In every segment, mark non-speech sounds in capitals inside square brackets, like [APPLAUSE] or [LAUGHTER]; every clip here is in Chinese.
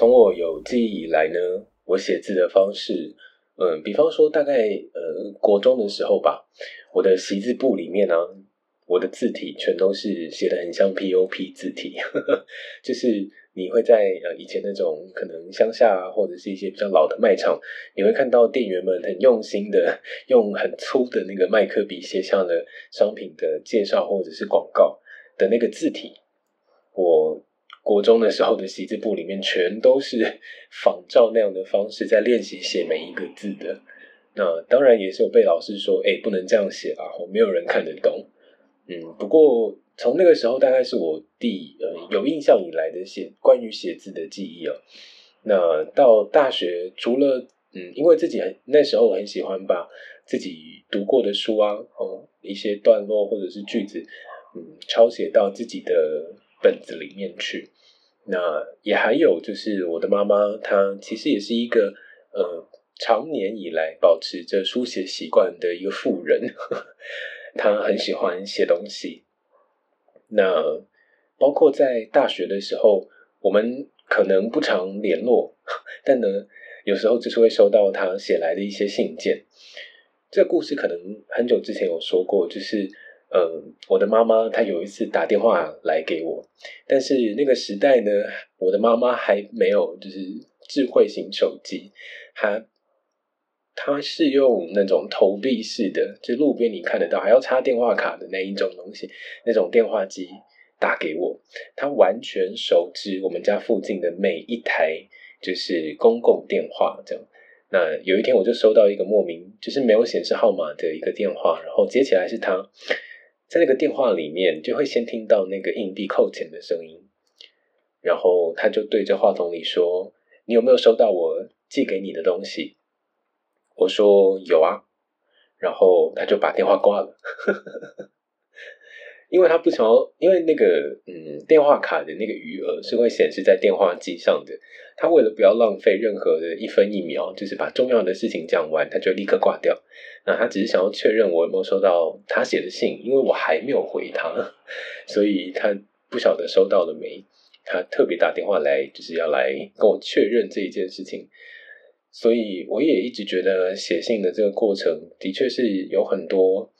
从我有记忆以来呢，我写字的方式，嗯，比方说大概呃国中的时候吧，我的习字簿里面呢，我的字体全都是写的很像 POP 字体，[LAUGHS] 就是你会在呃以前那种可能乡下或者是一些比较老的卖场，你会看到店员们很用心的 [LAUGHS] 用很粗的那个麦克笔写下了商品的介绍或者是广告的那个字体。我国中的时候的习字簿里面全都是 [LAUGHS] 仿照那样的方式在练习写每一个字的。那当然也是有被老师说，哎，不能这样写啊，没有人看得懂。嗯，不过从那个时候大概是我第呃有印象以来的写关于写字的记忆啊。那到大学，除了嗯，因为自己很那时候很喜欢把自己读过的书啊，哦一些段落或者是句子，嗯，抄写到自己的。本子里面去，那也还有就是我的妈妈，她其实也是一个呃，常年以来保持着书写习惯的一个妇人，[LAUGHS] 她很喜欢写东西。那包括在大学的时候，我们可能不常联络，但呢，有时候就是会收到她写来的一些信件。这个故事可能很久之前有说过，就是。呃，我的妈妈她有一次打电话来给我，但是那个时代呢，我的妈妈还没有就是智慧型手机，她她是用那种投币式的，就路边你看得到还要插电话卡的那一种东西，那种电话机打给我，她完全熟知我们家附近的每一台就是公共电话这样。那有一天我就收到一个莫名就是没有显示号码的一个电话，然后接起来是她。在那个电话里面，就会先听到那个硬币扣钱的声音，然后他就对着话筒里说：“你有没有收到我寄给你的东西？”我说：“有啊。”然后他就把电话挂了。[LAUGHS] 因为他不想要，因为那个嗯，电话卡的那个余额是会显示在电话机上的。他为了不要浪费任何的一分一秒，就是把重要的事情讲完，他就立刻挂掉。那他只是想要确认我有没有收到他写的信，因为我还没有回他，[LAUGHS] 所以他不晓得收到了没。他特别打电话来，就是要来跟我确认这一件事情。所以我也一直觉得写信的这个过程的确是有很多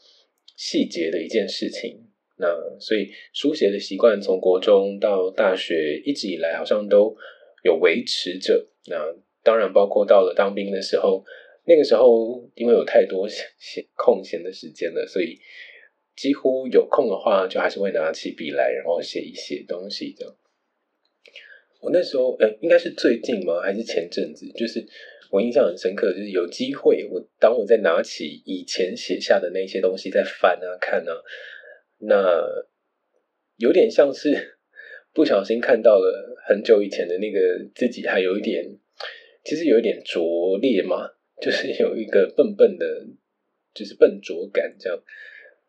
细节的一件事情。那所以书写的习惯从国中到大学一直以来好像都有维持着。那当然包括到了当兵的时候，那个时候因为有太多闲空闲的时间了，所以几乎有空的话就还是会拿起笔来，然后写一写东西这样。我那时候呃，应该是最近吗？还是前阵子？就是我印象很深刻，就是有机会，我当我在拿起以前写下的那些东西在翻啊看啊。那有点像是不小心看到了很久以前的那个自己，还有一点，其实有一点拙劣嘛，就是有一个笨笨的，就是笨拙感这样。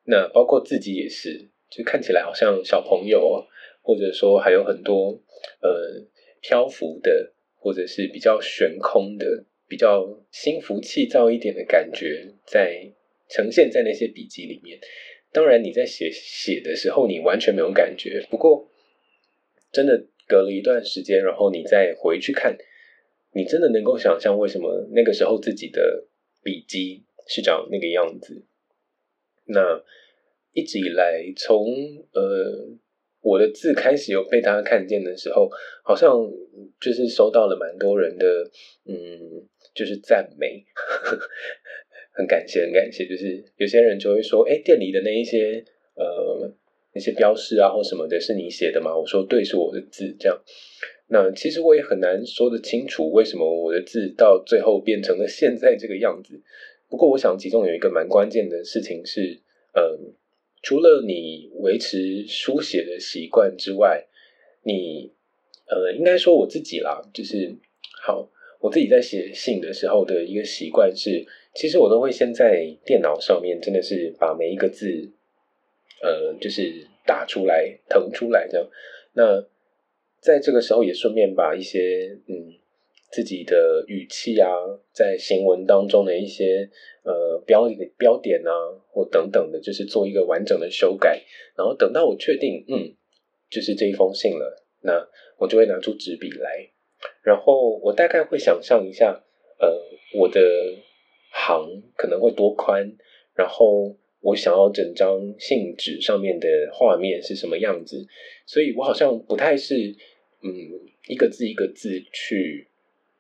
那包括自己也是，就看起来好像小朋友，或者说还有很多呃漂浮的，或者是比较悬空的，比较心浮气躁一点的感觉，在呈现在那些笔记里面。当然，你在写写的时候，你完全没有感觉。不过，真的隔了一段时间，然后你再回去看，你真的能够想象为什么那个时候自己的笔记是长那个样子。那一直以来，从呃我的字开始有被大家看见的时候，好像就是收到了蛮多人的嗯，就是赞美。[LAUGHS] 很感谢，很感谢。就是有些人就会说：“哎，店里的那一些呃那些标识啊，或什么的，是你写的吗？”我说：“对，是我的字。”这样，那其实我也很难说得清楚，为什么我的字到最后变成了现在这个样子。不过，我想其中有一个蛮关键的事情是，嗯，除了你维持书写的习惯之外，你呃，应该说我自己啦，就是好，我自己在写信的时候的一个习惯是。其实我都会先在电脑上面，真的是把每一个字，呃，就是打出来、腾出来这样。那在这个时候，也顺便把一些嗯自己的语气啊，在行文当中的一些呃标标点啊，或等等的，就是做一个完整的修改。然后等到我确定，嗯，就是这一封信了，那我就会拿出纸笔来。然后我大概会想象一下，呃，我的行可能会多宽，然后我想要整张信纸上面的画面是什么样子，所以我好像不太是嗯一个字一个字去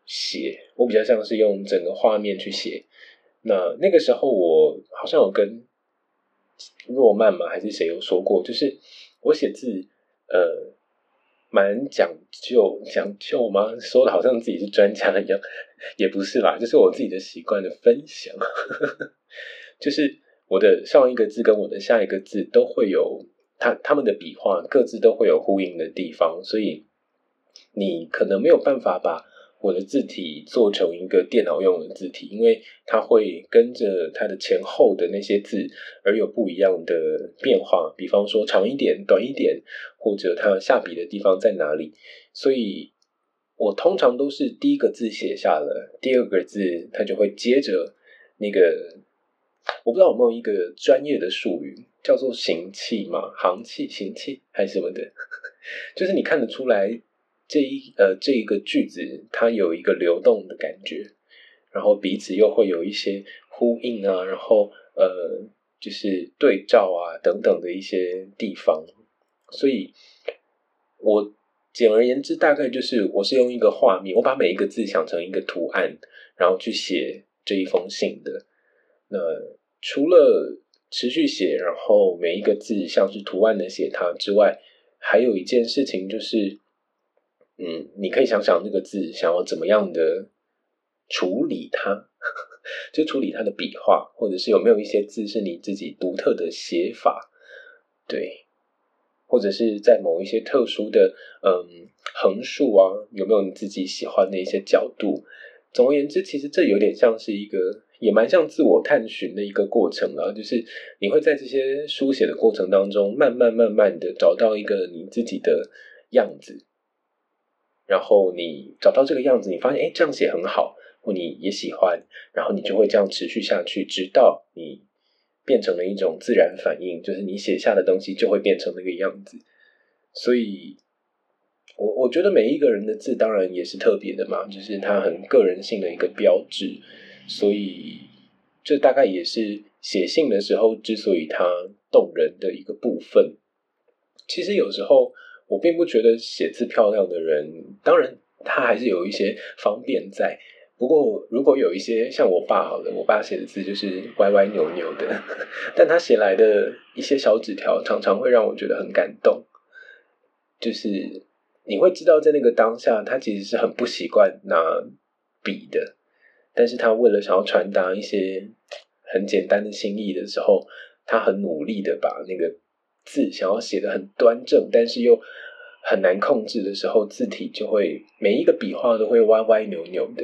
写，我比较像是用整个画面去写。那那个时候我好像有跟若曼嘛还是谁有说过，就是我写字呃。蛮讲究讲究吗？说的好像自己是专家一样，[LAUGHS] 也不是啦，就是我自己的习惯的分享。[LAUGHS] 就是我的上一个字跟我的下一个字都会有，他他们的笔画各自都会有呼应的地方，所以你可能没有办法把。我的字体做成一个电脑用的字体，因为它会跟着它的前后的那些字而有不一样的变化。比方说长一点、短一点，或者它下笔的地方在哪里。所以我通常都是第一个字写下了，第二个字它就会接着那个。我不知道有没有一个专业的术语叫做行气嘛，行气、行气还是什么的，[LAUGHS] 就是你看得出来。这一呃，这一个句子它有一个流动的感觉，然后彼此又会有一些呼应啊，然后呃，就是对照啊等等的一些地方。所以，我简而言之，大概就是我是用一个画面，我把每一个字想成一个图案，然后去写这一封信的。那除了持续写，然后每一个字像是图案的写它之外，还有一件事情就是。嗯，你可以想想那个字想要怎么样的处理它，[LAUGHS] 就处理它的笔画，或者是有没有一些字是你自己独特的写法，对，或者是在某一些特殊的嗯横竖啊，有没有你自己喜欢的一些角度？总而言之，其实这有点像是一个，也蛮像自我探寻的一个过程啊，就是你会在这些书写的过程当中，慢慢慢慢的找到一个你自己的样子。然后你找到这个样子，你发现哎，这样写很好，或你也喜欢，然后你就会这样持续下去，直到你变成了一种自然反应，就是你写下的东西就会变成那个样子。所以，我我觉得每一个人的字当然也是特别的嘛，就是它很个人性的一个标志。所以，这大概也是写信的时候之所以它动人的一个部分。其实有时候。我并不觉得写字漂亮的人，当然他还是有一些方便在。不过，如果有一些像我爸好了，我爸写的字就是歪歪扭扭的，但他写来的一些小纸条，常常会让我觉得很感动。就是你会知道，在那个当下，他其实是很不习惯拿笔的，但是他为了想要传达一些很简单的心意的时候，他很努力的把那个。字想要写的很端正，但是又很难控制的时候，字体就会每一个笔画都会歪歪扭扭的。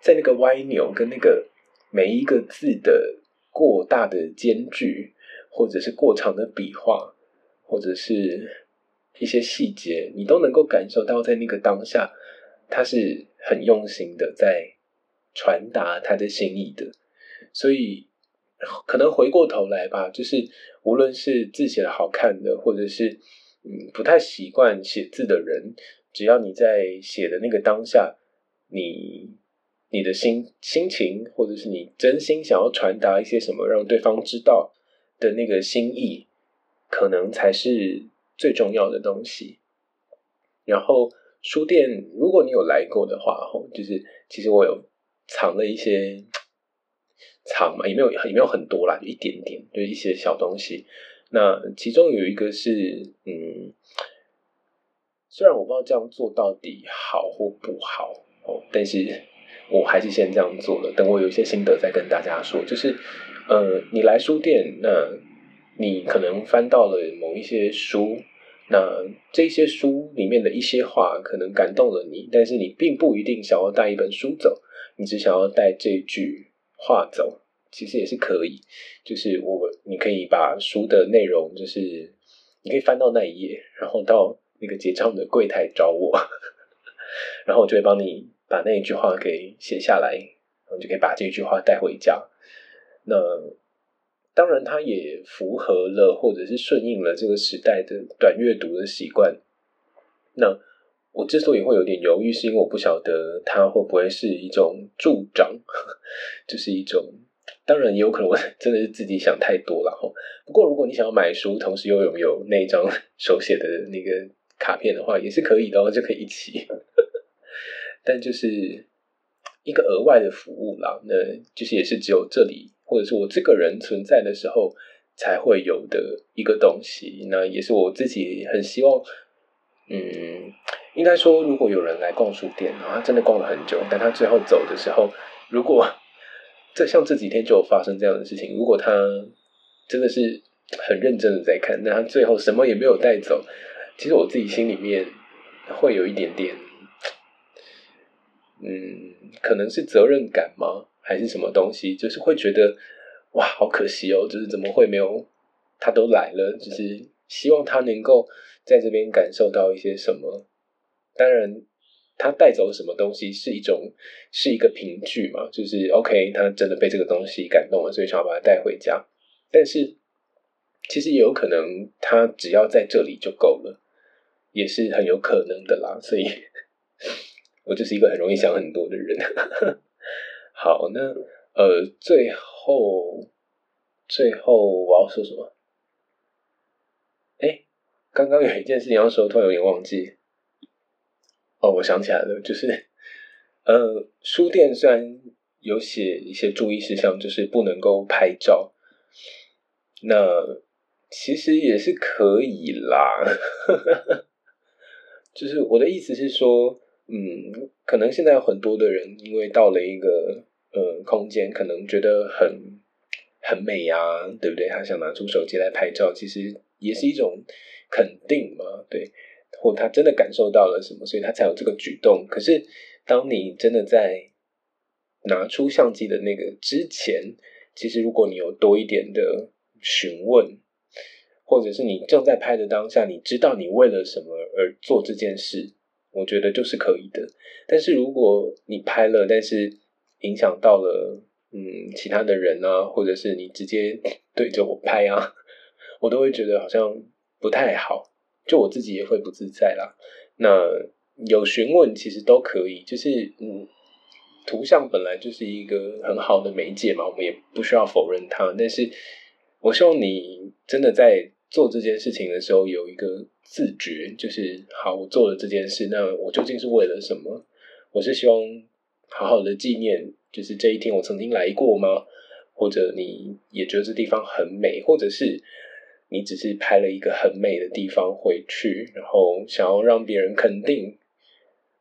在那个歪扭跟那个每一个字的过大的间距，或者是过长的笔画，或者是一些细节，你都能够感受到，在那个当下，他是很用心的在传达他的心意的。所以，可能回过头来吧，就是。无论是字写的好看的，或者是嗯不太习惯写字的人，只要你在写的那个当下，你你的心心情，或者是你真心想要传达一些什么，让对方知道的那个心意，可能才是最重要的东西。然后书店，如果你有来过的话，吼，就是其实我有藏了一些。藏嘛也没有也没有很多啦，就一点点，就一些小东西。那其中有一个是，嗯，虽然我不知道这样做到底好或不好哦，但是我还是先这样做了。等我有一些心得再跟大家说。就是，呃，你来书店，那你可能翻到了某一些书，那这些书里面的一些话可能感动了你，但是你并不一定想要带一本书走，你只想要带这句。画走其实也是可以，就是我你可以把书的内容，就是你可以翻到那一页，然后到那个结账的柜台找我，[LAUGHS] 然后我就会帮你把那一句话给写下来，然后就可以把这句话带回家。那当然，它也符合了或者是顺应了这个时代的短阅读的习惯。那我之所以会有点犹豫，是因为我不晓得它会不会是一种助长，[LAUGHS] 就是一种。当然也有可能我 [LAUGHS] 真的是自己想太多了哈。不过如果你想要买书，同时又拥有那一张 [LAUGHS] 手写的那个卡片的话，也是可以的，就可以一起。但就是一个额外的服务啦，那就是也是只有这里或者是我这个人存在的时候才会有的一个东西。那也是我自己很希望，嗯，应该说，如果有人来逛书店，然后他真的逛了很久，但他最后走的时候，如果这像这几天就有发生这样的事情，如果他真的是很认真的在看，那他最后什么也没有带走，其实我自己心里面会有一点点。嗯，可能是责任感吗，还是什么东西？就是会觉得哇，好可惜哦，就是怎么会没有他都来了，就是希望他能够在这边感受到一些什么。当然，他带走什么东西是一种是一个凭据嘛，就是 OK，他真的被这个东西感动了，所以想要把它带回家。但是其实也有可能，他只要在这里就够了，也是很有可能的啦。所以。[LAUGHS] 我就是一个很容易想很多的人。[LAUGHS] 好，那呃，最后最后我要说什么？哎，刚刚有一件事情要说，突然有点忘记。哦，我想起来了，就是呃，书店虽然有写一些注意事项，就是不能够拍照，那其实也是可以啦。[LAUGHS] 就是我的意思是说。嗯，可能现在很多的人，因为到了一个呃空间，可能觉得很很美啊，对不对？他想拿出手机来拍照，其实也是一种肯定嘛，对。或他真的感受到了什么，所以他才有这个举动。可是，当你真的在拿出相机的那个之前，其实如果你有多一点的询问，或者是你正在拍的当下，你知道你为了什么而做这件事。我觉得就是可以的，但是如果你拍了，但是影响到了嗯其他的人啊，或者是你直接对着我拍啊，[LAUGHS] 我都会觉得好像不太好，就我自己也会不自在啦。那有询问其实都可以，就是嗯，图像本来就是一个很好的媒介嘛，我们也不需要否认它。但是我希望你真的在做这件事情的时候有一个。自觉就是好，我做了这件事，那我究竟是为了什么？我是希望好好的纪念，就是这一天我曾经来过吗？或者你也觉得这地方很美，或者是你只是拍了一个很美的地方回去，然后想要让别人肯定，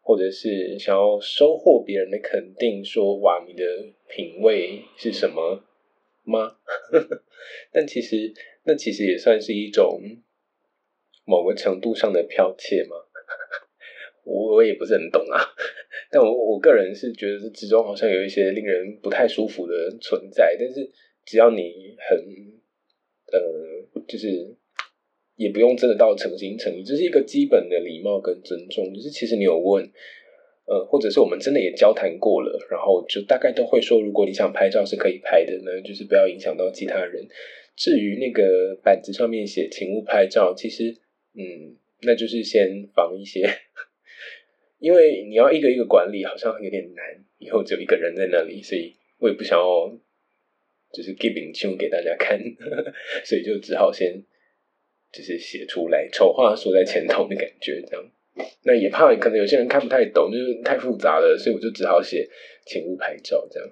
或者是想要收获别人的肯定，说哇，你的品味是什么吗？[LAUGHS] 但其实那其实也算是一种。某个程度上的剽窃吗？我我也不是很懂啊，但我我个人是觉得这之中好像有一些令人不太舒服的存在。但是只要你很呃，就是也不用真的到诚心诚意，这是一个基本的礼貌跟尊重。就是其实你有问，呃，或者是我们真的也交谈过了，然后就大概都会说，如果你想拍照是可以拍的呢，就是不要影响到其他人。至于那个板子上面写“请勿拍照”，其实。嗯，那就是先防一些，[LAUGHS] 因为你要一个一个管理，好像有点难。以后只有一个人在那里，所以我也不想要，就是 giving 秀给大家看，[LAUGHS] 所以就只好先就是写出来，丑话说在前头的感觉这样。那也怕可能有些人看不太懂，就是太复杂了，所以我就只好写请勿拍照这样。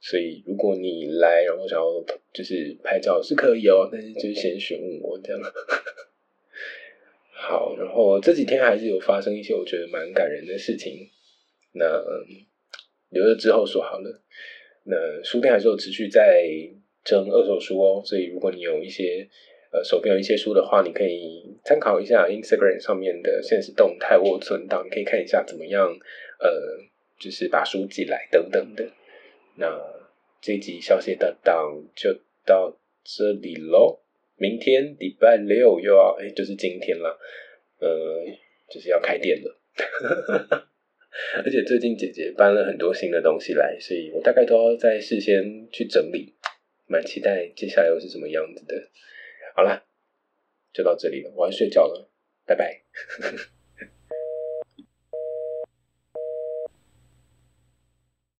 所以如果你来，然后想要就是拍照是可以哦，但是就是先询问我这样。好，然后这几天还是有发生一些我觉得蛮感人的事情，那留着之后说好了。那书店还是有持续在征二手书哦，所以如果你有一些呃手边有一些书的话，你可以参考一下 Instagram 上面的现实动态或存档，你可以看一下怎么样，呃，就是把书寄来等等的。那这集消息的档就到这里喽。明天礼拜六又要哎，就是今天了，呃，就是要开店了，[LAUGHS] 而且最近姐姐搬了很多新的东西来，所以我大概都要在事先去整理，蛮期待接下来又是什么样子的。好啦，就到这里了，我要睡觉了，拜拜。[LAUGHS]